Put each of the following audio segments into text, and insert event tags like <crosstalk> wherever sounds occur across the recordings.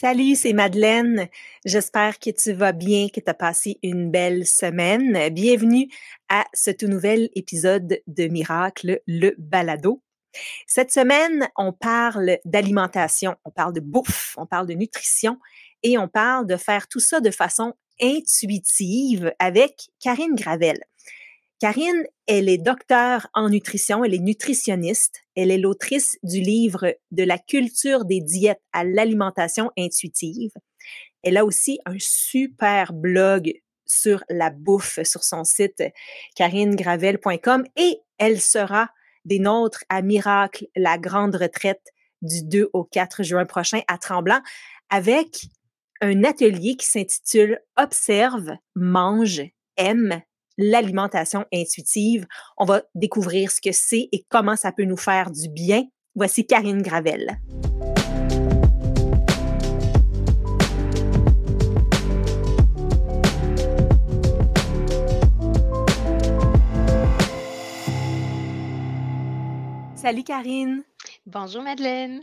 Salut, c'est Madeleine. J'espère que tu vas bien, que tu as passé une belle semaine. Bienvenue à ce tout nouvel épisode de Miracle, le balado. Cette semaine, on parle d'alimentation, on parle de bouffe, on parle de nutrition et on parle de faire tout ça de façon intuitive avec Karine Gravel. Karine, elle est docteur en nutrition, elle est nutritionniste, elle est l'autrice du livre De la culture des diètes à l'alimentation intuitive. Elle a aussi un super blog sur la bouffe sur son site karinegravel.com et elle sera des nôtres à Miracle, la grande retraite du 2 au 4 juin prochain à Tremblant avec un atelier qui s'intitule Observe, mange, aime l'alimentation intuitive. On va découvrir ce que c'est et comment ça peut nous faire du bien. Voici Karine Gravel. Salut Karine. Bonjour Madeleine.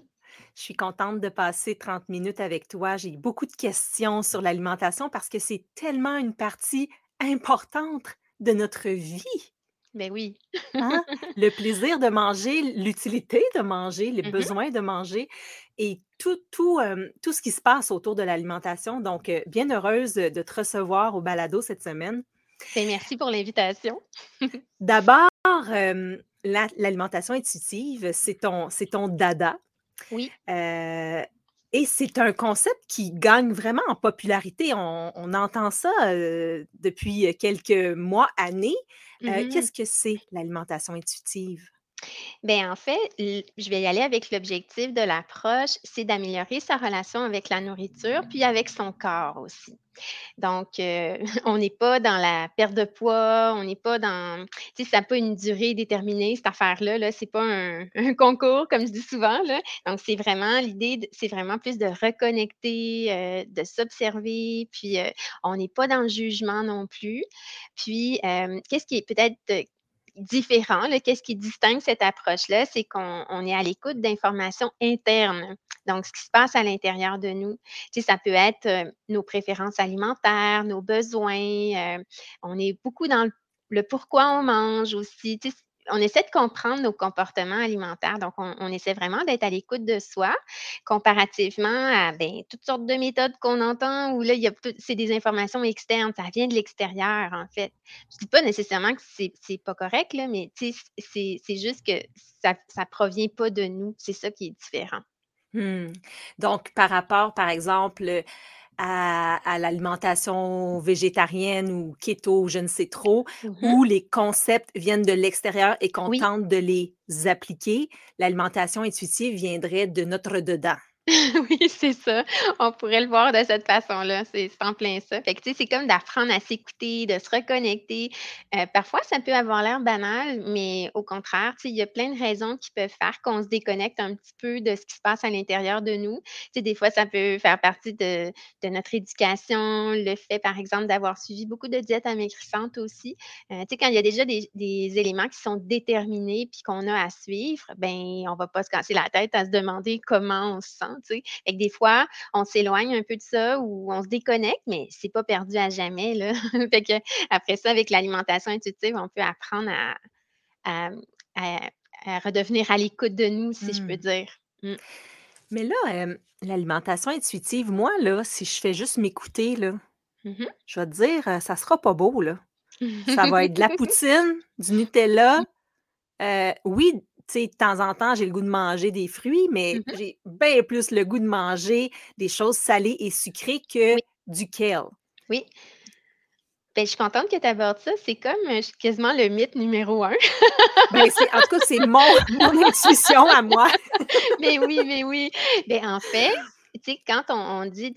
Je suis contente de passer 30 minutes avec toi. J'ai beaucoup de questions sur l'alimentation parce que c'est tellement une partie importante de notre vie. Ben oui. Hein? Le plaisir de manger, l'utilité de manger, les mmh besoins de manger et tout, tout, tout ce qui se passe autour de l'alimentation. Donc, bien heureuse de te recevoir au balado cette semaine. Ben, merci pour l'invitation. <laughs> D'abord, l'alimentation intuitive, c'est ton, ton dada. Oui. Et c'est un concept qui gagne vraiment en popularité. On, entend ça depuis quelques mois, années. Mmh qu'est-ce que c'est l'alimentation intuitive? Bien, en fait, je vais y aller avec l'objectif de l'approche, c'est d'améliorer sa relation avec la nourriture, puis avec son corps aussi. Donc, euh, <laughs> on n'est pas dans la perte de poids, on n'est pas dans, tu sais, ça n'a pas une durée déterminée, cette affaire-là, là, c'est pas <laughs> un, concours, comme je dis souvent, là. Donc, c'est vraiment, l'idée, c'est vraiment plus de reconnecter, euh, de s'observer, puis euh, on n'est pas dans le jugement non plus. Puis, qu'est-ce qui est peut-être différent. Qu'est-ce qui distingue cette approche-là? C'est qu'on est à l'écoute d'informations internes. Donc, ce qui se passe à l'intérieur de nous. Tu ça peut être euh, nos préférences alimentaires, nos besoins. Euh, on est beaucoup dans le, pourquoi on mange aussi. On essaie de comprendre nos comportements alimentaires. Donc, on, essaie vraiment d'être à l'écoute de soi, comparativement à ben, toutes sortes de méthodes qu'on entend où là, c'est des informations externes, ça vient de l'extérieur, en fait. Je ne dis pas nécessairement que c'est, n'est pas correct, là, mais c'est, juste que ça ne provient pas de nous. C'est ça qui est différent. Mmh. Donc, par rapport, par exemple, à, l'alimentation végétarienne ou keto, je ne sais trop, mmh où les concepts viennent de l'extérieur et qu'on tente de les appliquer, l'alimentation intuitive viendrait de notre dedans. <laughs> Oui, c'est ça. On pourrait le voir de cette façon-là. C'est en plein ça. C'est comme d'apprendre à s'écouter, de se reconnecter. Euh, parfois, ça peut avoir l'air banal, mais au contraire, il y a plein de raisons qui peuvent faire qu'on se déconnecte un petit peu de ce qui se passe à l'intérieur de nous. Des fois, ça peut faire partie de, notre éducation, le fait, par exemple, d'avoir suivi beaucoup de diètes amaigrissantes aussi. Euh, quand il y a déjà des, des éléments qui sont déterminés puis qu'on a à suivre, ben, on va pas se casser la tête à se demander comment on se sent tu des fois, on s'éloigne un peu de ça ou on se déconnecte, mais c'est pas perdu à jamais, là. <laughs> fait que après ça, avec l'alimentation intuitive, on peut apprendre à, redevenir à l'écoute de nous, si je peux mmh. dire. Mmh. Mais là, l'alimentation intuitive, moi, là, si je fais juste m'écouter, là, mmh je vais te dire, euh, ça sera pas beau, là. Ça va être de la <laughs> poutine, du Nutella. Euh, oui, de temps en temps, j'ai le goût de manger des fruits, mais mmh j'ai bien plus le goût de manger des choses salées et sucrées que du kale. Oui. Ben, je suis contente que tu abordes ça. C'est comme quasiment le mythe numéro un. ben, en tout cas, c'est mon, mon <laughs> intuition à moi. mais oui, mais oui. Ben, en fait, quand on, dit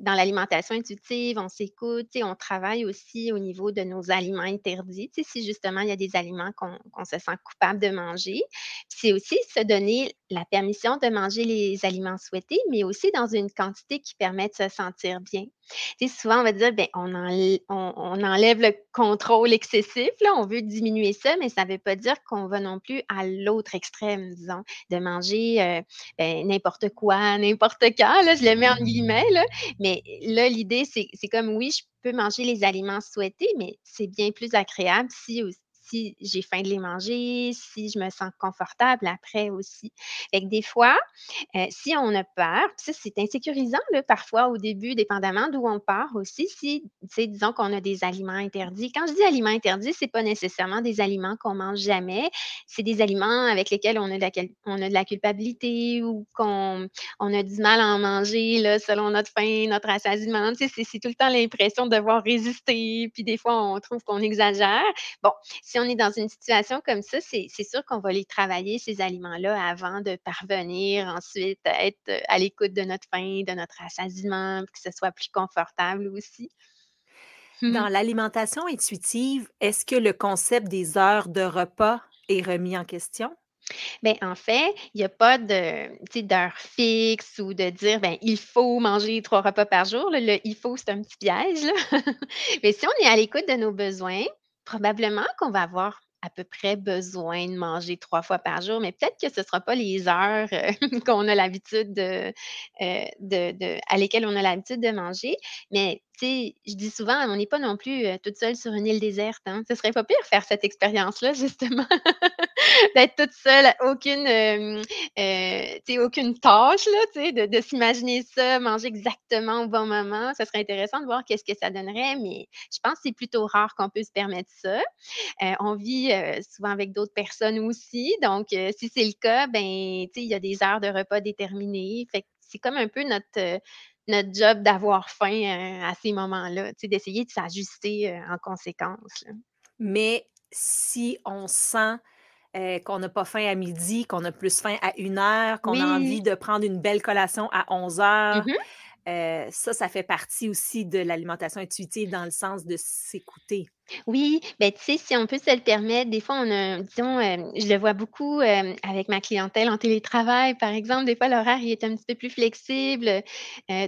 dans l'alimentation intuitive, on s'écoute, on travaille aussi au niveau de nos aliments interdits. Si justement il y a des aliments qu'on se sent coupable de manger, c'est aussi se donner la permission de manger les aliments souhaités, mais aussi dans une quantité qui permet de se sentir bien. Souvent, on va dire, ben, on, enlève le contrôle excessif, on veut diminuer ça, mais ça ne veut pas dire qu'on va non plus à l'autre extrême, disons, de manger euh, ben, n'importe quoi, <laughs> n'importe conséquent, là, je le mets en guillemets. Mais là, l'idée, c'est comme oui, je peux manger les aliments souhaités, mais c'est bien plus agréable si aussi si j'ai faim de les manger, si je me sens confortable après aussi. Fait que des fois, heu, si on a peur, ça, c'est insécurisant, là, parfois au début, dépendamment d'où on part aussi. Si, disons qu'on a des aliments interdits. Quand je dis aliments interdits, c'est pas nécessairement des aliments qu'on mange jamais. C'est des aliments avec lesquels on a de la culpabilité ou qu'on on a du mal à en manger, là, selon notre faim, notre rassasiement. C'est tout le temps l'impression de devoir résister, puis des fois, on trouve qu'on exagère. Bon, si on est dans une situation comme ça, c'est sûr qu'on va les travailler, ces aliments-là, avant de parvenir ensuite à être euh, à l'écoute de notre faim, de notre rassasiement, que ce soit plus confortable aussi. Dans l'alimentation intuitive, est-ce que le concept des heures de repas est remis en question? Bien, en fait, il y a pas d'heure fixe ou de dire, ben, il faut manger 3 repas par jour, là. Le «il faut», c'est un petit piège, là. <laughs> Mais si on est à l'écoute de nos besoins, probablement qu'on va avoir à peu près besoin de manger 3 fois par jour, mais peut-être que ce ne sera pas les heures, heu, <laughs> qu'on a l'habitude de, heu, de à lesquelles on a l'habitude de manger. Mais sais, je dis souvent, on n'est pas non plus, heu, toute seule sur une île déserte, hein. Ce serait pas pire faire cette expérience-là <laughs> justement, d'être toute seule, aucune, tu sais, aucune tâche là, de de s'imaginer ça, manger exactement au bon moment. Ça serait intéressant de voir qu'est-ce que ça donnerait, mais je pense que c'est plutôt rare qu'on peut se permettre ça. On vit, souvent avec d'autres personnes aussi, donc si c'est le cas, ben, il y a des heures de repas déterminées. Fait que c'est comme un peu notre, notre job d'avoir faim, heu, à ces moments-là, d'essayer de s'ajuster, heu, en conséquence, là. Mais si on sent, heu, qu'on n'a pas faim à midi, qu'on a plus faim à une heure, qu'on a envie de prendre une belle collation à Mmh 11:00, mh. heu, ça, ça fait partie aussi de l'alimentation intuitive dans le sens de s'écouter. Oui, ben, tu sais, si on peut se le permettre, des fois, on a disons, hem, je le vois beaucoup, hem, avec ma clientèle en télétravail, par exemple. Des fois, l'horaire, est un petit peu plus flexible, heu,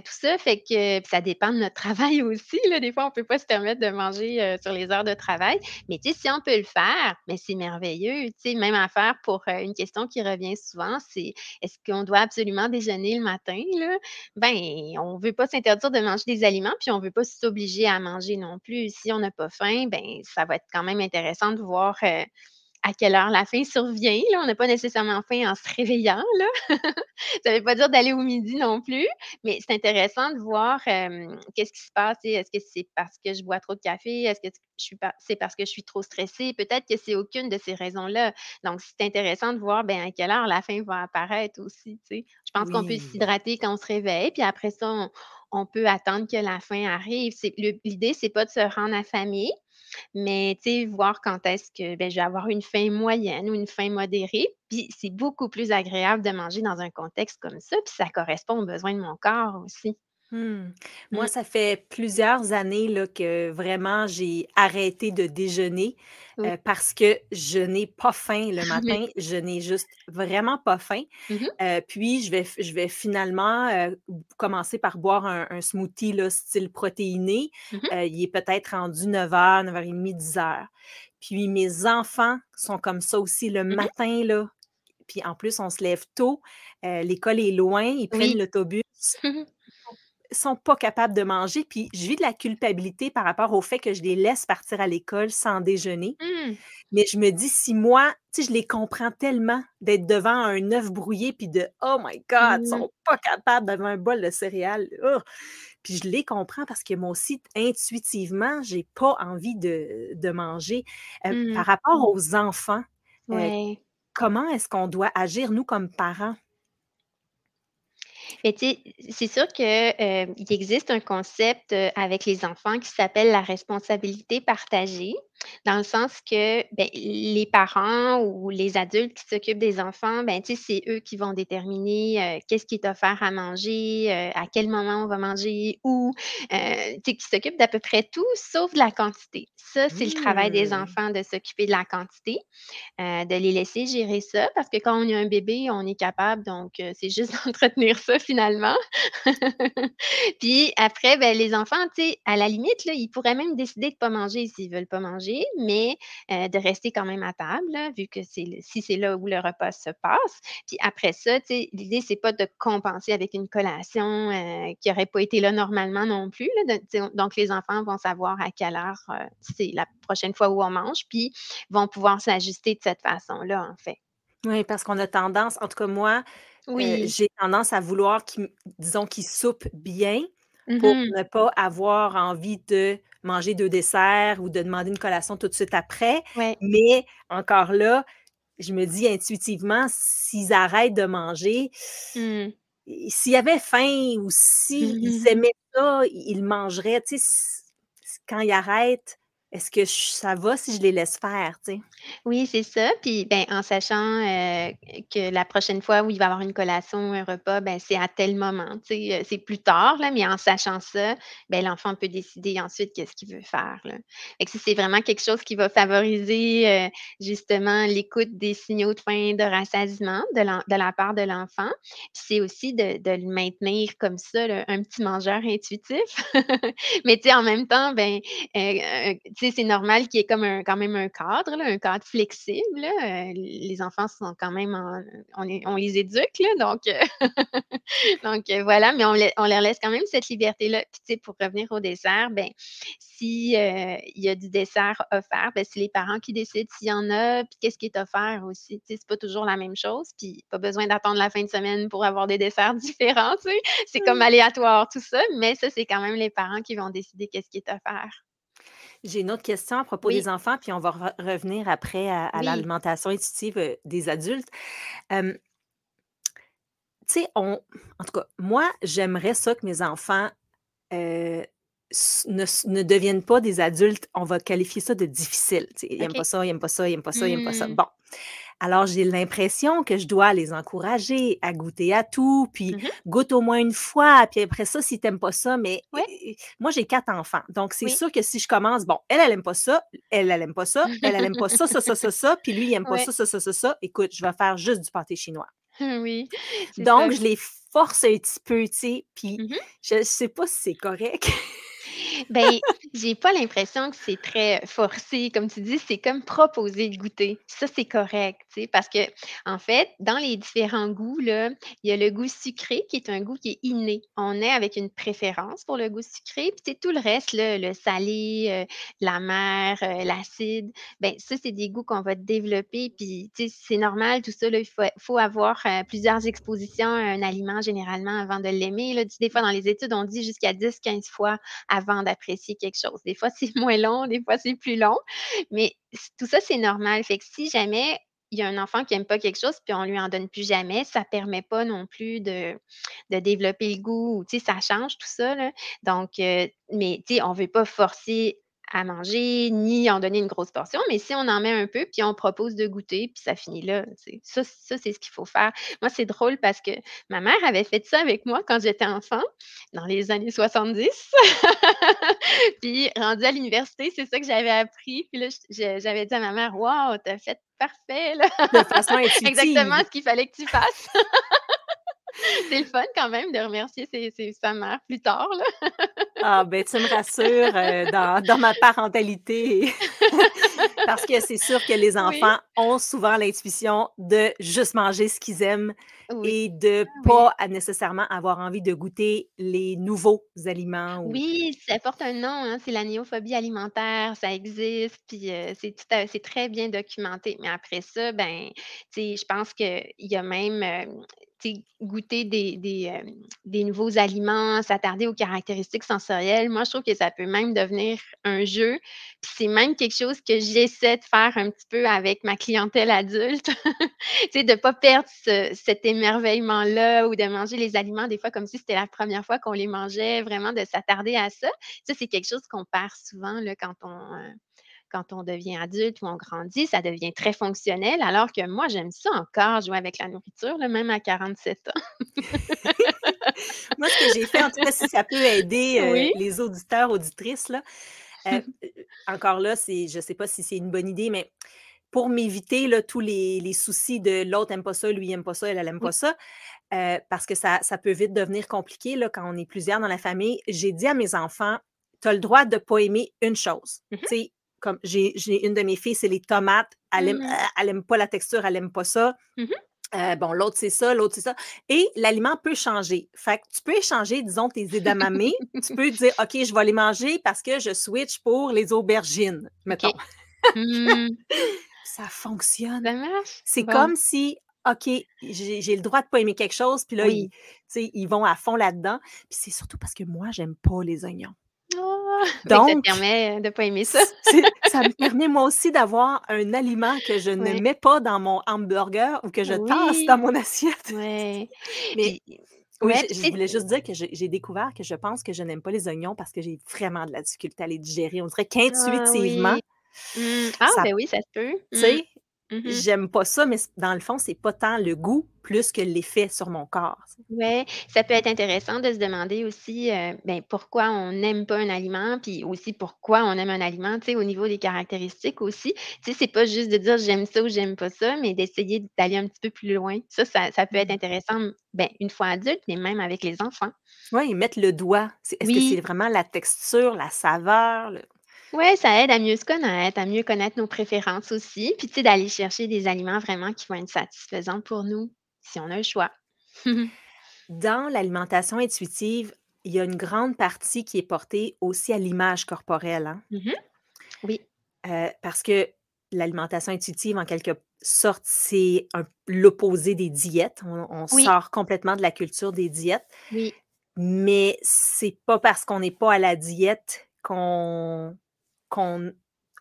tout ça fait que ça dépend de notre travail <laughs> aussi. Des fois, on peut pas se permettre de manger, sur les heures de travail. Mais tu sais, si on peut le faire, mais c'est merveilleux. Tu sais, même affaire pour, une question qui revient souvent, c'est: «Est-ce qu'on doit absolument déjeuner le matin?» là? Ben, on veut pas s'interdire de manger des aliments, puis on veut pas s'obliger à manger non plus. Si on n'a pas faim, ben, ça va être quand même intéressant de voir, heu, à quelle heure la faim survient, là. On n'a pas nécessairement faim en se réveillant, là. <laughs> Ça veut pas dire d'aller au midi non plus, mais c'est intéressant de voir, qu'est-ce qui se passe. Est-ce que c'est parce que je bois trop de café? Est-ce que je suis pas c'est parce que je suis trop stressée? Peut-être que c'est aucune de ces raisons-là. Donc c'est intéressant de voir, ben, à quelle heure la faim va apparaître aussi. Je pense qu'on peut s'hydrater quand on se réveille, puis après ça, on on peut attendre que la faim arrive. L'idée, c'est pas de se rendre affamé, mais tu sais, voir quand est-ce que, beh, je vais avoir une faim moyenne ou une faim modérée. Puis c'est beaucoup plus agréable de manger dans un contexte comme ça, puis ça correspond aux besoins de mon corps aussi. Mmh. Moi, Mmh. ça fait plusieurs années là, que vraiment j'ai arrêté de déjeuner, Oui. parce que je n'ai pas faim le <laughs> Oui. matin. Je n'ai juste vraiment pas faim. Mmh puis je vais f je vais finalement, commencer par boire un un smoothie là, style protéiné. Il est peut-être rendu 9:00-9:30-10:00. Puis mes enfants sont comme ça aussi le matin là, puis en plus on se lève tôt, l'école est loin, ils Oui. prennent l'autobus. Sont pas capables de manger, puis je vis de la culpabilité par rapport au fait que je les laisse partir à l'école sans déjeuner. Mmh. Mais je me dis si moi tu sais, je les comprends tellement d'être devant un œuf brouillé puis de: «Oh my God, ils Mmh. sont pas capables devant un bol de céréales, ugh!» Puis je les comprends parce que moi aussi, intuitivement, j'ai pas envie de de manger. Heu, Mmh. par rapport aux enfants, Ouais. comment est-ce qu'on doit agir, nous, comme parents? C'est sûr que, heu, il existe un concept, heu, avec les enfants qui s'appelle la responsabilité partagée. Dans le sens que, beh, les parents ou les adultes qui s'occupent des enfants, ben, c'est eux qui vont déterminer, heu, qu'est-ce qui est offert à manger, heu, à quel moment on va manger, où, sais, qui s'occupent d'à peu près tout sauf de la quantité. Ça, c'est le travail des Mmh. enfants de s'occuper de la quantité, heu, de les laisser gérer ça parce que quand on a un bébé, on est capable donc c'est juste <laughs> d'entretenir ça finalement. Puis après, beh, les enfants, à la limite, là, ils pourraient même décider de pas manger s'ils veulent pas manger. Manger, mais de rester quand même à table, vu que c'est si c'est là où le repas se passe. Puis après ça, l'idée, c'est pas de compenser avec une collation qui n'aurait pas été là normalement non plus. donc, les enfants vont savoir à quelle heure c'est la prochaine fois où on mange, puis vont pouvoir s'ajuster de cette façon-là, en fait. Oui, parce qu'on a tendance, en tout cas moi, oui. j'ai tendance à vouloir qu'ils, disons, qu'ils soupent bien pour mmh ne pas avoir envie de manger deux desserts ou de demander une collation tout de suite après. Mais encore là, je me dis intuitivement, s'ils arrêtent de manger, mmh. s'ils avaient faim ou s'ils aimaient ça, ils mangeraient. Tu sais, quand ils arrêtent, est-ce que ça va si je les laisse faire, tu sais? Oui, c'est ça. Puis, ben, en sachant, que la prochaine fois où il va avoir une collation ou un repas, ben, c'est à tel moment, tu sais, c'est plus tard, là, mais en sachant ça, ben, l'enfant peut décider ensuite qu'est-ce qu'il veut faire, là. Fait que c'est vraiment quelque chose qui va favoriser, justement l'écoute des signaux de faim, de rassasiement de la part de l'enfant. c'est aussi de de le maintenir comme ça, un petit mangeur intuitif. <laughs> Mais tu sais, en même temps, ben, tu sais, c'est normal qu'il y ait comme un quand même un cadre, là, un cadre flexible, euh, les enfants sont quand même on, on, les éduque, là, donc, euh, <laughs> donc euh, voilà, mais on, on, leur laisse quand même cette liberté-là. Puis, tu sais, pour revenir au dessert, ben si il y a du dessert offert, ben, c'est les parents qui décident s'il y en a, puis qu'est-ce qui est offert aussi. Tu sais, c'est pas toujours la même chose, puis pas besoin d'attendre la fin de semaine pour avoir des desserts <laughs> différents, tu sais. C'est comme mmh. aléatoire, tout ça, mais ça, c'est quand même les parents qui vont décider qu'est-ce qui est offert. J'ai une autre question à propos des enfants, puis on va revenir après à, l'alimentation intuitive des adultes. tu sais, on, en tout cas, moi, j'aimerais ça que mes enfants ne, ne, deviennent pas des adultes, on va qualifier ça de difficile. Ils n'aiment pas ça, ils n'aiment pas ça, ils n'aiment pas ça, ils n'aiment pas ça. Mmh. Bon. Alors, j'ai l'impression que je dois les encourager à goûter à tout, puis mmh goûte au moins une fois, puis après ça, si tu n'aimes pas ça, mais moi, j'ai quatre enfants. Donc, c'est sûr que si je commence, bon, elle, elle n'aime pas ça, elle, elle n'aime pas ça, elle, elle n'aime pas ça, ça, ça, ça, ça, puis lui, il n'aime pas ça, ça, ça, ça, ça, écoute, je vais faire juste du pâté chinois. <laughs> Oui. Donc, je les force un petit peu, tu sais, puis mmh je ne sais pas si c'est correct. Ben, j'ai pas l'impression que c'est très forcé. Comme tu dis, c'est comme proposer de goûter. Ça, c'est correct, parce que, en fait, dans les différents goûts, là, il y a le goût sucré qui est un goût qui est inné. On est avec une préférence pour le goût sucré, puis tout le reste, le salé, euh, l'amer, euh, l'acide, ben ça, c'est des goûts qu'on va développer, puis c'est normal, tout ça, là, il faut, avoir euh, plusieurs expositions à un aliment généralement avant de l'aimer. Là. Des fois, dans les études, on dit jusqu'à 10-15 fois avant d'apprécier quelque chose. Des fois, <laughs> c'est moins long, des fois, c'est plus long, mais tout ça, c'est normal. Fait que si jamais il y a un enfant qui n'aime pas quelque chose, puis on lui en donne plus jamais, ça ne permet pas non plus de, développer le goût, tu sais, ça change tout ça. Donc, euh, mais, tu sais, on ne veut pas forcer à manger, ni en donner une grosse portion, mais si on en met un peu, puis on propose de goûter, puis ça finit là. Ça, ça c'est ce qu'il faut faire. Moi, c'est drôle parce que ma mère avait fait ça avec moi quand j'étais enfant, dans les années 70. <laughs> puis, rendue à l'université, c'est ça que j'avais appris. Puis là, j'avais dit à ma mère, Waouh, t'as fait parfait, là. De façon <laughs> Exactement ce qu'il fallait que tu fasses. <laughs> <laughs> c'est le fun quand même de remercier sa mère plus tard. Là. <laughs> ah, ben tu me rassures euh, dans, ma parentalité. <laughs> Parce que c'est sûr que les enfants ont souvent l'intuition de juste manger ce qu'ils aiment et de pas nécessairement avoir envie de goûter les nouveaux aliments. Oui, ça porte un nom, hein, c'est la néophobie alimentaire, ça existe, puis euh, c'est très bien documenté. Mais après ça, ben, je pense qu'il y a même euh, goûter des, des, des, nouveaux aliments, s'attarder aux caractéristiques sensorielles, moi, je trouve que ça peut même devenir un jeu. Puis c'est même quelque chose que j'essaie de faire un petit peu avec ma clientèle adulte. <laughs> de ne pas perdre cet émerveillement-là ou de manger les aliments des fois comme si c'était la première fois qu'on les mangeait, vraiment de s'attarder à ça. Ça, c'est quelque chose qu'on perd souvent là, quand on quand on devient adulte ou on grandit, ça devient très fonctionnel, alors que moi, j'aime ça encore, jouer avec la nourriture, même à 47 ans. <laughs> moi, ce que j'ai fait, en tout cas, si ça peut aider <laughs> euh, les auditeurs, auditrices, là, euh, euh, <laughs> encore là, c'est, je ne sais pas si c'est une bonne idée, mais pour m'éviter tous les, soucis de l'autre n'aime pas ça, lui n'aime pas ça, elle n'aime pas ça, parce que ça, ça, peut vite devenir compliqué là, quand on est plusieurs dans la famille, j'ai dit à mes enfants, tu as le droit de ne pas aimer une chose. Mmh comme j'ai une de mes filles, c'est les tomates. Elle, aime, mmh aime pas la texture, elle aime pas ça. Mmh euh, bon, l'autre, c'est ça, l'autre, c'est ça. Et l'aliment peut changer. Fait que tu peux échanger, disons, tes edamame. tu peux dire, OK, je vais les manger parce que je switch pour les aubergines, <laughs> mettons. Mmh. Ça fonctionne. C'est comme si, OK, j'ai le droit de pas aimer quelque chose, puis là, ils, ils vont à fond là-dedans. Puis c'est surtout parce que moi, j'aime pas les oignons. <laughs> Donc, ça te permet de ne pas aimer ça. <laughs> ça me permet moi aussi d'avoir un aliment que je ne mets pas dans mon hamburger ou que je tasse dans mon assiette. Oui. <laughs> Mais oui, je, voulais juste dire que j'ai découvert que je pense que je n'aime pas les oignons parce que j'ai vraiment de la difficulté à les digérer. On dirait ah qu'intuitivement. Mmh. Ah, ben oui, ça se peut. Tu sais, Mmh J'aime pas ça, mais dans le fond, c'est pas tant le goût plus que l'effet sur mon corps. Oui, ça peut être intéressant de se demander aussi euh, ben, pourquoi on n'aime pas un aliment, puis aussi pourquoi on aime un aliment, tu sais, au niveau des caractéristiques aussi. Tu sais, c'est pas juste de dire j'aime ça ou j'aime pas ça, mais d'essayer d'aller un petit peu plus loin. Ça, ça, peut être mmh. intéressant, ben, une fois adulte, mais même avec les enfants. Oui, mettre le doigt. Est-ce que c'est vraiment la texture, la saveur? Oui, ça aide à mieux se connaître, à mieux connaître nos préférences aussi, puis tu sais, d'aller chercher des aliments vraiment qui vont être satisfaisants pour nous, si on a le choix. <laughs> Dans l'alimentation intuitive, il y a une grande partie qui est portée aussi à l'image corporelle, hein? Mmh oui. Euh, parce que l'alimentation intuitive, en quelque sorte, c'est l'opposé des diètes. On, sort complètement de la culture des diètes. Oui. Mais c'est pas parce qu'on n'est pas à la diète qu'on qu'on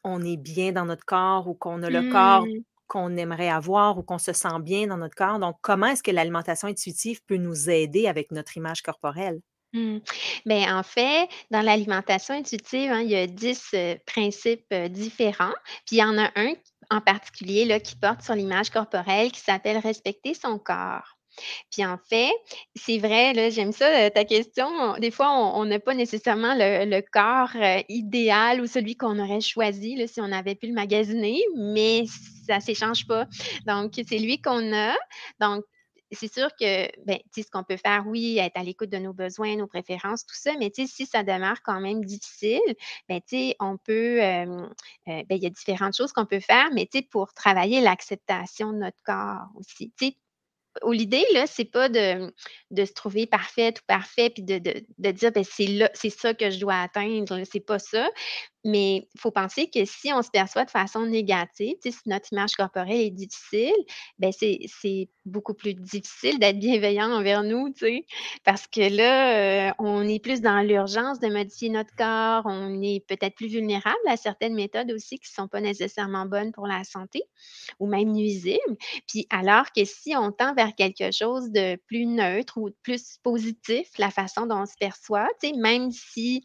on est bien dans notre corps ou qu'on a le corps mmh. qu'on aimerait avoir ou qu'on se sent bien dans notre corps. Donc, comment est-ce que l'alimentation intuitive peut nous aider avec notre image corporelle? Mmh. Bien, en fait, dans l'alimentation intuitive, hein, il y a 10 principes différents. Puis il y en a un en particulier là, qui porte sur l'image corporelle qui s'appelle respecter son corps. Puis en fait, c'est vrai, j'aime ça, ta question. Des fois, on n'a pas nécessairement le, corps idéal ou celui qu'on aurait choisi si on avait pu le magasiner, mais ça ne s'échange pas. Donc, c'est lui qu'on a. Donc, c'est sûr que, ben, ce qu'on peut faire, oui, être à l'écoute de nos besoins, nos préférences, tout ça, mais si ça demeure quand même difficile, ben, on peut, ben, il y a différentes choses qu'on peut faire, mais pour travailler l'acceptation de notre corps aussi l'idée, là, c'est pas de, de, se trouver parfaite ou parfait, puis de, de, de dire, ben, c'est c'est ça que je dois atteindre, c'est pas ça. Mais il faut penser que si on se perçoit de façon négative, si notre image corporelle est difficile, ben c'est beaucoup plus difficile d'être bienveillant envers nous, parce que là, euh, on est plus dans l'urgence de modifier notre corps, on est peut-être plus vulnérable à certaines méthodes aussi qui ne sont pas nécessairement bonnes pour la santé ou même nuisibles. Puis alors que si on tend vers quelque chose de plus neutre ou de plus positif, la façon dont on se perçoit, même si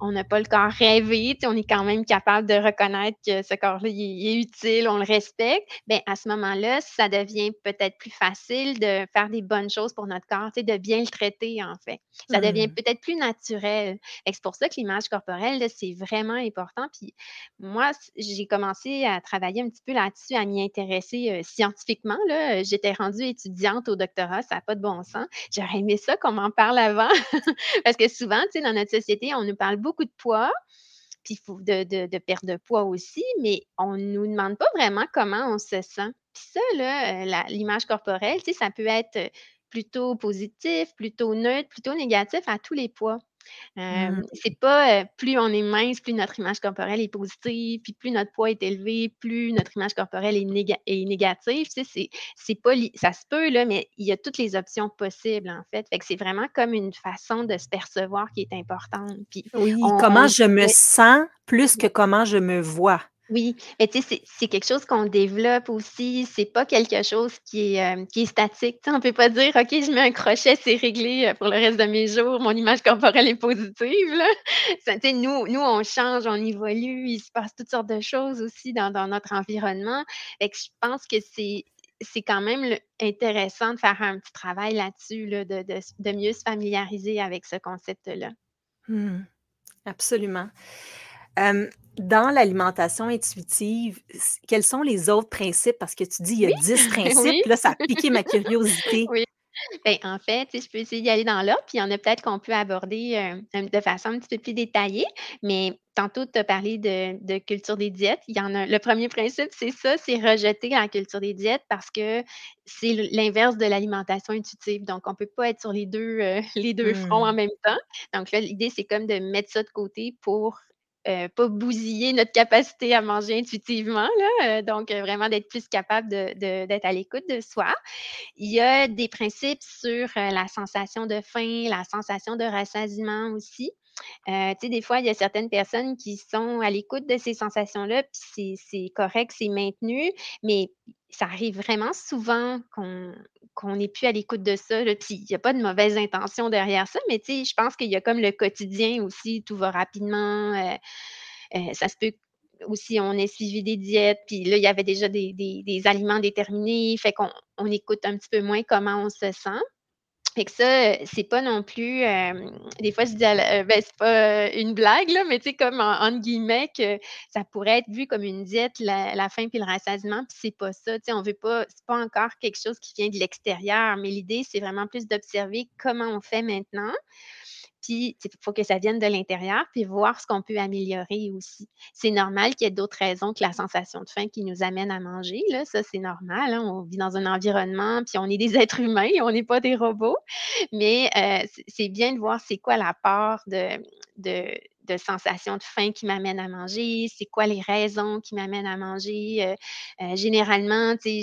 on n'a pas le corps rêvé, on est quand même capable de reconnaître que ce corps-là est, utile, on le respecte, bien, à ce moment-là, ça devient peut-être plus facile de faire des bonnes choses pour notre corps, de bien le traiter, en fait. Ça devient mmh. peut-être plus naturel. C'est pour ça que l'image corporelle, c'est vraiment important. Puis moi, j'ai commencé à travailler un petit peu là-dessus, à m'y intéresser euh, scientifiquement. J'étais rendue étudiante au doctorat, ça n'a pas de bon sens. J'aurais aimé ça qu'on m'en parle avant, <laughs> parce que souvent, dans notre société, on nous parle beaucoup de poids, puis de, de, de, perte de poids aussi, mais on ne nous demande pas vraiment comment on se sent. Puis ça, euh, l'image corporelle, ça peut être plutôt positif, plutôt neutre, plutôt négatif à tous les poids. Mmh. C'est pas plus on est mince, plus notre image corporelle est positive, puis plus notre poids est élevé, plus notre image corporelle est, négative. Tu sais, c'est pas ça se peut, là, mais il y a toutes les options possibles, en fait. Fait que c'est vraiment comme une façon de se percevoir qui est importante. Puis oui, comment je me sens plus que comment je me vois. Oui, mais tu sais, c'est quelque chose qu'on développe aussi. C'est pas quelque chose qui est, euh, qui est statique. Tu sais, on peut pas dire, OK, je mets un crochet, c'est réglé euh, pour le reste de mes jours, mon image corporelle est positive. <laughs> Tu sais, nous, nous, on change, on évolue, il se passe toutes sortes de choses aussi dans, dans notre environnement. Je pense que c'est c'est quand même intéressant de faire un petit travail là-dessus, là, de, de, de, mieux se familiariser avec ce concept-là. Mmh. absolument dans l'alimentation intuitive, quels sont les autres principes? Parce que tu dis, il y a 10 <laughs> principes, là, ça a piqué ma curiosité. Oui. Ben, en fait, je peux essayer d'y aller dans l'ordre, puis il y en a peut-être qu'on peut aborder, heu, de façon un petit peu plus détaillée. Mais tantôt, tu as parlé de de culture des diètes. Il y en a le premier principe, c'est ça, c'est rejeter la culture des diètes parce que c'est l'inverse de l'alimentation intuitive. Donc on peut pas être sur les 2 heu, <laughs> les 2 fronts en Mmh. même temps. Donc là, l'idée, c'est comme de mettre ça de côté pour, heu, pas bousiller notre capacité à manger intuitivement heu, donc heu, vraiment d'être plus capable d'être à l'écoute de soi. Il y a des principes sur, la sensation de faim, la sensation de rassasiement aussi. Tu sais, des fois, il y a certaines personnes qui sont à l'écoute de ces sensations-là, puis c'est correct, c'est maintenu, mais ça arrive vraiment souvent qu'on qu'on n'est plus à l'écoute de ça, puis il y a pas de mauvaise intention derrière ça, mais je pense qu'il y a comme le quotidien aussi, tout va rapidement, heu heu, ça se peut aussi on ait suivi des diètes, puis là, il y avait déjà des des des aliments déterminés, fait qu'on on écoute un petit peu moins comment on se sent. Fait que ça, heu, c'est pas non plus, hem, des fois je dis heu, ben, c'est pas, une blague là, mais tu sais comme en entre guillemets que ça pourrait être vu comme une diète, la la faim puis le rassasiement, puis c'est pas ça, tu sais, on veut pas c'est pas encore quelque chose qui vient de l'extérieur, mais l'idée, c'est vraiment plus d'observer comment on fait maintenant, il faut que ça vienne de l'intérieur, puis voir ce qu'on peut améliorer aussi. C'est normal qu'il y ait d'autres raisons que la sensation de faim qui nous amène à manger, là, ça c'est normal, hein. On vit dans un environnement, puis on est des êtres humains, on n'est pas des robots. Mais, heu, c'est bien de voir c'est quoi la part de de sensation de faim qui m'amène à manger, c'est quoi les raisons qui m'amènent à manger, heu heu, généralement, tu sais,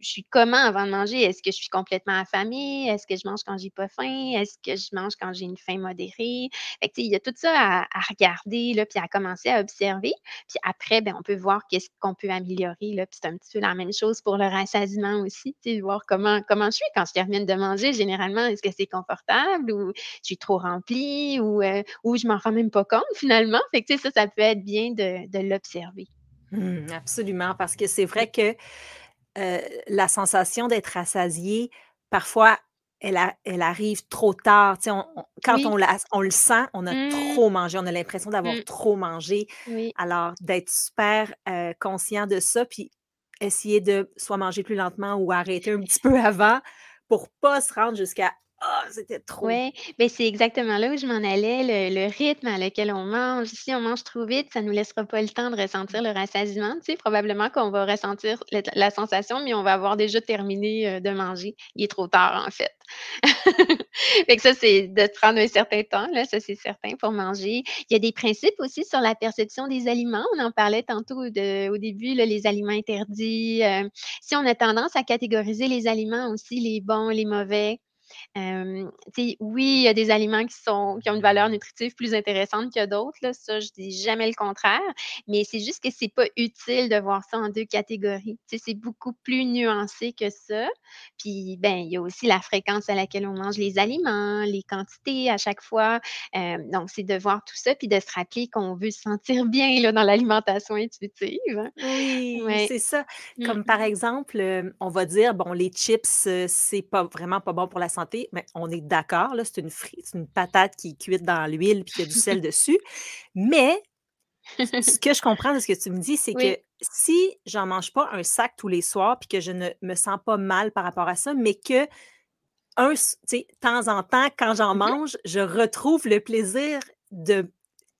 je suis comment avant de manger? Est-ce que je suis complètement affamée? Est-ce que je mange quand j'ai pas faim? Est-ce que je mange quand j'ai une faim modérée? Tu sais, il y a tout ça à regarder, puis à commencer à observer. Puis après, ben, on peut voir qu'est-ce qu'on peut améliorer. Puis c'est un petit peu la même chose pour le rassasiement aussi, tu sais, voir comment comment je suis quand je termine de manger généralement. Est-ce que c'est confortable ou je suis trop remplie ou heu, ou je m'en rends même pas compte finalement? Fait que, ça, ça peut être bien de de l'observer. Mmh, absolument, parce que c'est vrai que, heu, la sensation d'être rassasié, parfois, elle a elle arrive trop tard. On on quand Oui. on la on le sent, on a Mmh. trop mangé, on a l'impression d'avoir Mmh. trop mangé. Oui. Alors d'être super, heu, conscient de ça, puis essayer de soit manger plus lentement ou arrêter un petit peu avant pour pas se rendre jusqu'à: «Ah, c'était trop». Ouais, beh, c'est exactement là où je m'en allais, le rythme à lequel on mange. Si on mange trop vite, ça nous laissera pas le temps de ressentir le rassasiement, tu sais. Probablement qu'on va ressentir la sensation, mais on va avoir déjà terminé, heu, de manger. Il est trop tard, en fait. <laughs> Fait que ça, c'est de prendre un certain temps, là, ça, c'est certain pour manger. Il y a des principes aussi sur la perception des aliments. On en parlait tantôt au début, là, les aliments interdits, heu, si on a tendance à catégoriser les aliments aussi, les bons, les mauvais, Sais, oui, il y a des aliments qui sont qui ont une valeur nutritive plus intéressante que d'autres, ça, je dis jamais le contraire, mais c'est juste que c'est pas utile de voir ça en 2 catégories. C'est beaucoup plus nuancé que ça. Puis, ben, il y a aussi la fréquence à laquelle on mange les aliments, les quantités à chaque fois. Donc c'est de voir tout ça, puis de se rappeler qu'on veut se sentir bien, là, dans l'alimentation intuitive, hein. Oui, Ouais. c'est ça. Mmh. Comme par exemple, on va dire, bon, les chips, c'est pas vraiment pas bon pour la santé, mais on est d'accord, c'est une fri c'est une patate qui est cuite dans l'huile puis qu'il y a du sel <laughs> dessus. Mais ce que je comprends de ce que tu me dis, c'est que si j'en mange pas un sac tous les soirs puis que je ne me sens pas mal par rapport à ça, mais que un sais, temps en temps, quand j'en Mmh mh. mange, je retrouve le plaisir de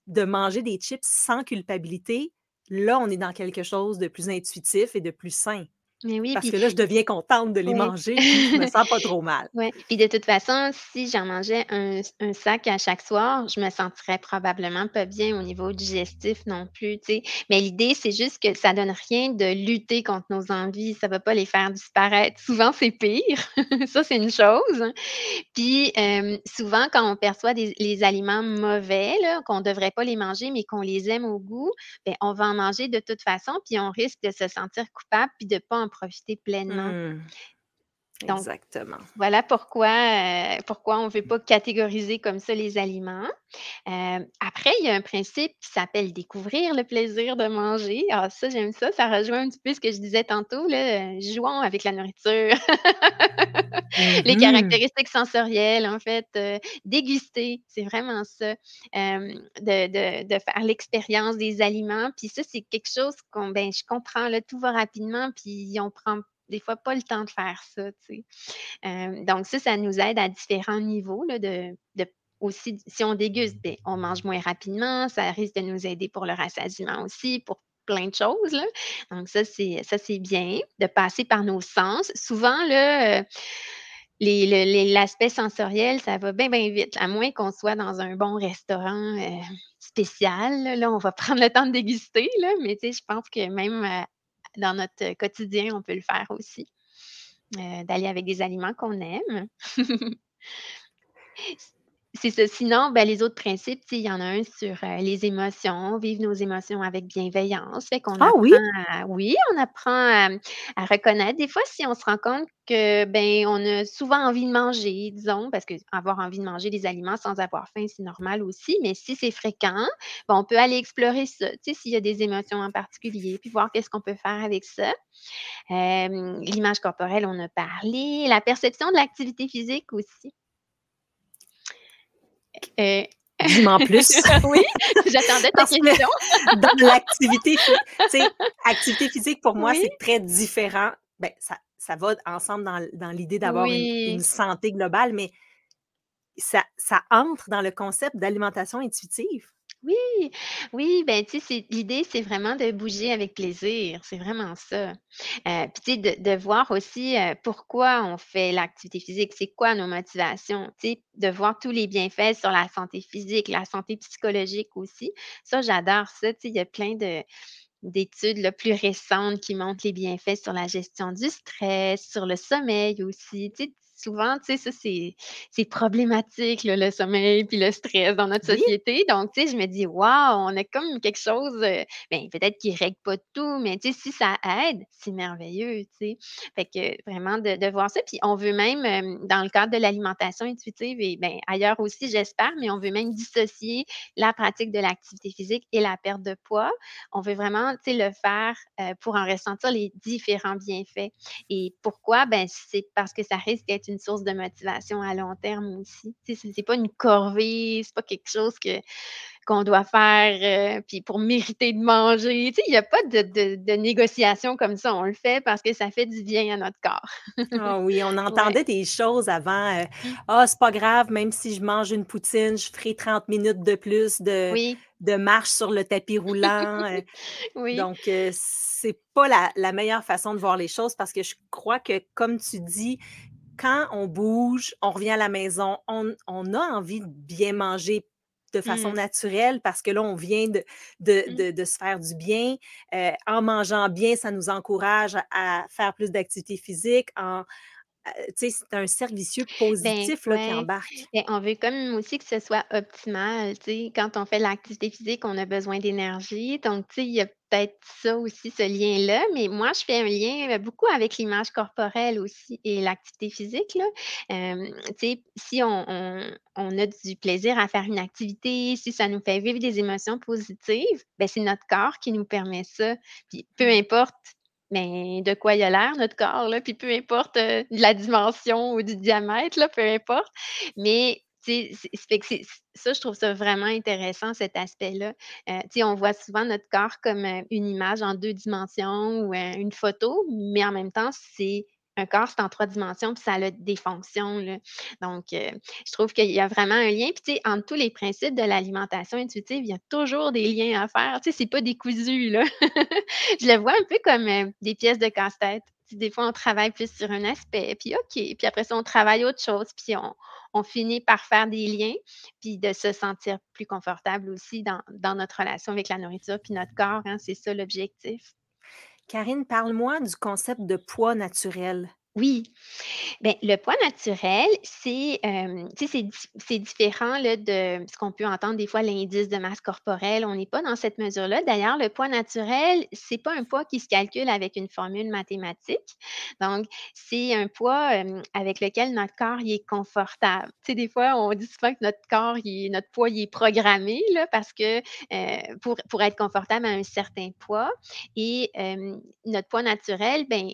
de manger des chips sans culpabilité, là, on est dans quelque chose de plus intuitif et de plus sain. Mais oui, Parce puis que là, je deviens contente de les oui. manger, puis je me sens pas trop <laughs> mal. Ouais, puis de toute façon, si j'en mangeais un un sac à chaque soir, je me sentirais probablement pas bien au niveau digestif non plus, tu sais. Mais l'idée, c'est juste que ça donne rien de lutter contre nos envies, ça va pas les faire disparaître. Souvent, c'est pire, <laughs> ça, c'est une chose. Puis, hem, souvent, quand on perçoit des les aliments mauvais, qu'on devrait pas les manger, mais qu'on les aime au goût, ben, on va en manger de toute façon, puis on risque de se sentir coupable, puis de pas en profiter pleinement. Mmh, Donc exactement. voilà pourquoi, heu, pourquoi on ne veut pas catégoriser comme ça les aliments. Hem, après, il y a un principe qui s'appelle découvrir le plaisir de manger. Ah ça, j'aime ça, ça rejoint un petit peu ce que je disais tantôt là, heu, jouons avec la nourriture. <laughs> Les Mmh caractéristiques sensorielles en fait, déguster, c'est vraiment ça. Hem, de de de faire l'expérience des aliments, puis ça, c'est quelque chose qu'on ben, je comprends là, tout va rapidement, puis on prend des fois pas le temps de faire ça, sais. donc ça, ça nous aide à différents niveaux là, de, aussi, si on déguste, bien, on mange moins rapidement, ça risque de nous aider pour le rassasiement aussi, pour plein de choses. Là. Donc, ça, c'est ça, c'est bien de passer par nos sens. Souvent, là, l'aspect sensoriel, ça va bien, bien vite, à moins qu'on soit dans un bon restaurant euh, spécial. Là, on va <laughs> prendre le temps de déguster, là, mais je pense que même euh, dans notre quotidien, on peut le faire aussi. Euh, d'aller avec des aliments qu'on aime. <laughs> C'est ça. Sinon, ben, les autres principes, il y en a un sur euh, les émotions, vivre nos émotions avec bienveillance. Fait qu'on Ah oui? oui, on apprend à, à reconnaître. Des fois, si on se rend compte que ben, on a souvent envie de manger, disons, parce qu'avoir envie de manger des aliments sans avoir faim, c'est normal aussi, mais si c'est fréquent, ben, on peut aller explorer ça, s'il y a des émotions en particulier, puis voir qu'est-ce qu'on peut faire avec ça. l'image corporelle, on a parlé. La perception de l'activité physique aussi. Euh, Dis-moi plus. <laughs> oui, j'attendais ta question. <laughs> dans l'activité, activité physique, pour moi, c'est très différent. Ben, ça, ça va ensemble dans, dans l'idée d'avoir une, santé globale, mais ça, ça entre dans le concept d'alimentation intuitive. Oui, oui, ben, l'idée, c'est vraiment de bouger avec plaisir. C'est vraiment ça. Euh, puis, tu de, voir aussi euh, pourquoi on fait l'activité physique, c'est quoi nos motivations, de voir tous les bienfaits sur la santé physique, la santé psychologique aussi. Ça, j'adore ça. Il y a plein de d'études plus récentes qui montrent les bienfaits sur la gestion du stress, sur le sommeil aussi. Tu sais, souvent, tu sais, ça, c'est problématique, le sommeil puis le stress dans notre société. Donc, tu sais, je me dis, waouh, on a comme quelque chose, euh, ben, peut-être qui ne règle pas tout, mais tu sais, si ça aide, c'est merveilleux, tu sais. Fait que vraiment de, voir ça. Puis on veut même, euh, dans le cadre de l'alimentation intuitive et ben, ailleurs aussi, j'espère, mais on veut même dissocier la pratique de l'activité physique et la perte de poids. On veut vraiment, tu sais, le faire euh, pour en ressentir les différents bienfaits. Et pourquoi? Ben, c'est parce que ça risque d'être une source de motivation à long terme aussi. Ce n'est pas une corvée, c'est pas quelque chose que qu'on doit faire euh, puis pour mériter de manger. il n'y a pas de, négociation comme ça. On le fait parce que ça fait du bien à notre corps. ah oui, on <laughs> entendait des choses avant. Euh, mmh. Ah, c'est pas grave, même si je mange une poutine, je ferai 30 minutes de plus de, de marche sur le tapis roulant. Euh. <laughs> oui. Donc, c'est pas la, la, meilleure façon de voir les choses parce que je crois que, comme tu dis, quand on bouge, on revient à la maison, on, a envie de bien manger de façon mmh. naturelle parce que là, on vient de, de, mmh. se faire du bien. Euh, en mangeant bien, ça nous encourage à, faire plus d'activité physique. En, euh, c'est un cercle vicieux ben, positif là, qui embarque. Ben, on veut comme aussi que ce soit optimal. Quand on fait l'activité physique, on a besoin d'énergie. Donc, il y a peut-être ça aussi, ce lien-là. Mais moi, je fais un lien euh, beaucoup avec l'image corporelle aussi et l'activité physique. Là. si on, a du plaisir à faire une activité, si ça nous fait vivre des émotions positives, ben, c'est notre corps qui nous permet ça. Puis peu importe mais de quoi il a l'air, notre corps, là, puis peu importe euh, la dimension ou du diamètre, là, peu importe. Mais ça, je trouve ça vraiment intéressant, cet aspect-là. Euh, on voit souvent notre corps comme euh, une image en deux dimensions ou une photo, mais en même temps, c'est un corps, c'est en trois dimensions, puis ça a des fonctions. Donc, euh, je trouve qu'il y a vraiment un lien. Puis, tu sais, entre tous les principes de l'alimentation intuitive, il y a toujours des liens à faire. Tu sais, c'est pas décousu, là. <laughs> je le vois un peu comme euh, des pièces de casse-tête. Des fois, on travaille plus sur un aspect, puis OK. Puis après ça, on travaille autre chose, puis on, finit par faire des liens, puis de se sentir plus confortable aussi dans, notre relation avec la nourriture, puis notre corps. Hein, c'est ça l'objectif. Karine, parle-moi du concept de poids naturel. Oui. Bien, le poids naturel, c'est, c'est différent là, de ce qu'on peut entendre des fois, l'indice de masse corporelle. On n'est pas dans cette mesure-là. D'ailleurs, le poids naturel, c'est pas un poids qui se calcule avec une formule mathématique. Donc, c'est un poids avec lequel notre corps est confortable. Tu sais, des fois, on dit souvent que notre corps, notre poids, il est programmé là, parce que pour, pour être confortable à un certain poids. Et notre poids naturel, ben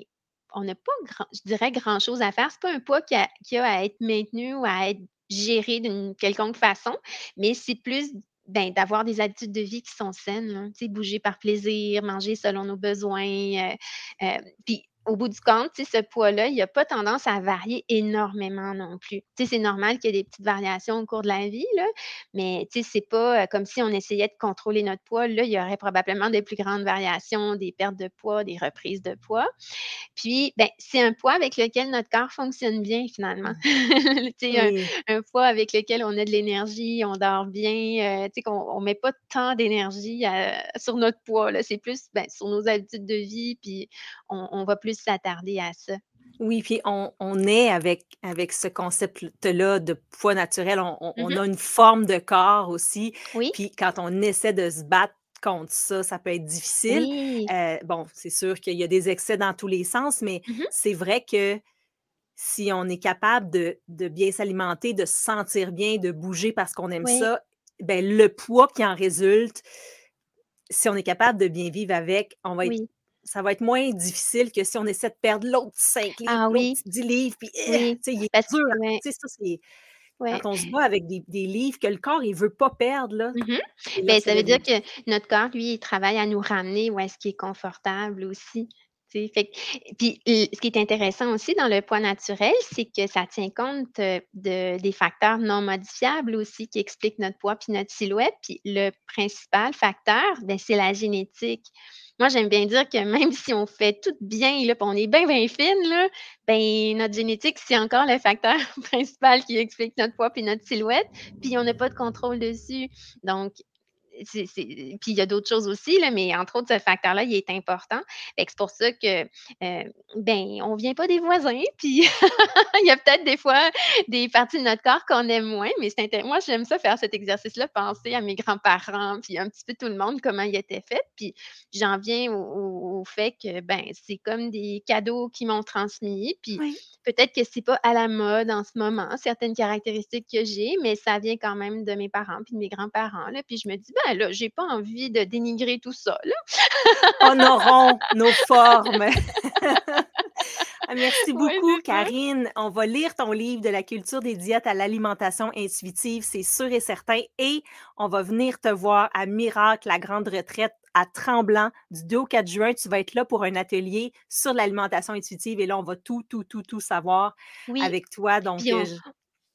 on n'a pas, je dirais, grand-chose à faire. Ce n'est pas un poids qui a, à être maintenu ou à être géré d'une quelconque façon, mais c'est plus ben, d'avoir des habitudes de vie qui sont saines, bouger par plaisir, manger selon nos besoins. Euh, euh, puis au bout du compte, ce poids-là, il a pas tendance à varier énormément non plus. c'est normal qu'il y ait des petites variations au cours de la vie, là, mais c'est pas, comme si on essayait de contrôler notre poids. Là, il y aurait probablement des plus grandes variations, des pertes de poids, des reprises de poids. Puis, ben, c'est un poids avec lequel notre corps fonctionne bien finalement. <laughs> un, poids avec lequel on a de l'énergie, on dort bien, tu qu'on on met pas tant d'énergie sur notre poids, C'est plus, ben, sur nos habitudes de vie, puis on on va plus s'attarder à ça. Oui, puis on, est avec, avec ce concept-là de poids naturel, on, mmh a une forme de corps aussi. Oui. Puis quand on essaie de se battre contre ça, ça peut être difficile. Euh, bon, c'est sûr qu'il y a des excès dans tous les sens, mais mmh c'est vrai que si on est capable de, bien s'alimenter, de se sentir bien, de bouger parce qu'on aime ça, ben, le poids qui en résulte, si on est capable de bien vivre avec, on va être ça va être moins difficile que si on essaie de perdre l'autre 5 livres, ah, oui. 10 livres, puis eh, il est dur. Ça, c'est... Quand on se bat avec des, livres que le corps, il ne veut pas perdre. Là, mmh ben, ça veut dire que notre corps, lui, il travaille à nous ramener où est-ce qu'il est confortable aussi. Fait, puis ce qui est intéressant aussi dans le poids naturel, c'est que ça tient compte de, des facteurs non modifiables aussi qui expliquent notre poids puis notre silhouette. Puis le principal facteur, ben, c'est la génétique. Moi, j'aime bien dire que même si on fait tout bien, là, on est bien, bien fine, là, ben, notre génétique, c'est encore le facteur <laughs> principal qui explique notre poids puis notre silhouette, puis on n'a pas de contrôle dessus. Donc, puis il y a d'autres choses aussi, là, mais entre autres, ce facteur-là, il est important. C'est pour ça que, euh, ben, on vient pas des voisins, <laughs> puis il y a peut-être des fois des parties de notre corps qu'on aime moins, mais c'est moi, j'aime ça faire cet exercice-là, penser à mes grands-parents, puis un petit peu tout le monde, comment il était fait, puis j'en viens au, fait que, ben, c'est comme des cadeaux qui m'ont transmis, puis peut-être que c'est pas à la mode en ce moment, certaines caractéristiques que j'ai, mais ça vient quand même de mes parents, puis de mes grands-parents, là, puis je me dis, ben là, j'ai pas envie de dénigrer tout ça, là. Honorons <laughs> nos formes. <laughs> Ah, merci beaucoup, Karine. On va lire ton livre de la culture des diètes à l'alimentation intuitive, c'est sûr et certain. Et on va venir te voir à Miracle, la grande retraite à Tremblant du 2 au 4 juin. Tu vas être là pour un atelier sur l'alimentation intuitive et là, on va tout, tout, tout, tout savoir avec toi. Donc, euh,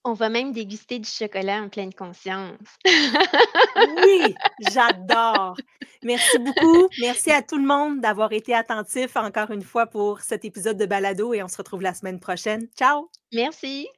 on va même déguster du chocolat en pleine conscience. oui, <laughs> j'adore. Merci beaucoup. Merci à tout le monde d'avoir été attentif encore une fois pour cet épisode de Balado et on se retrouve la semaine prochaine. Ciao. Merci.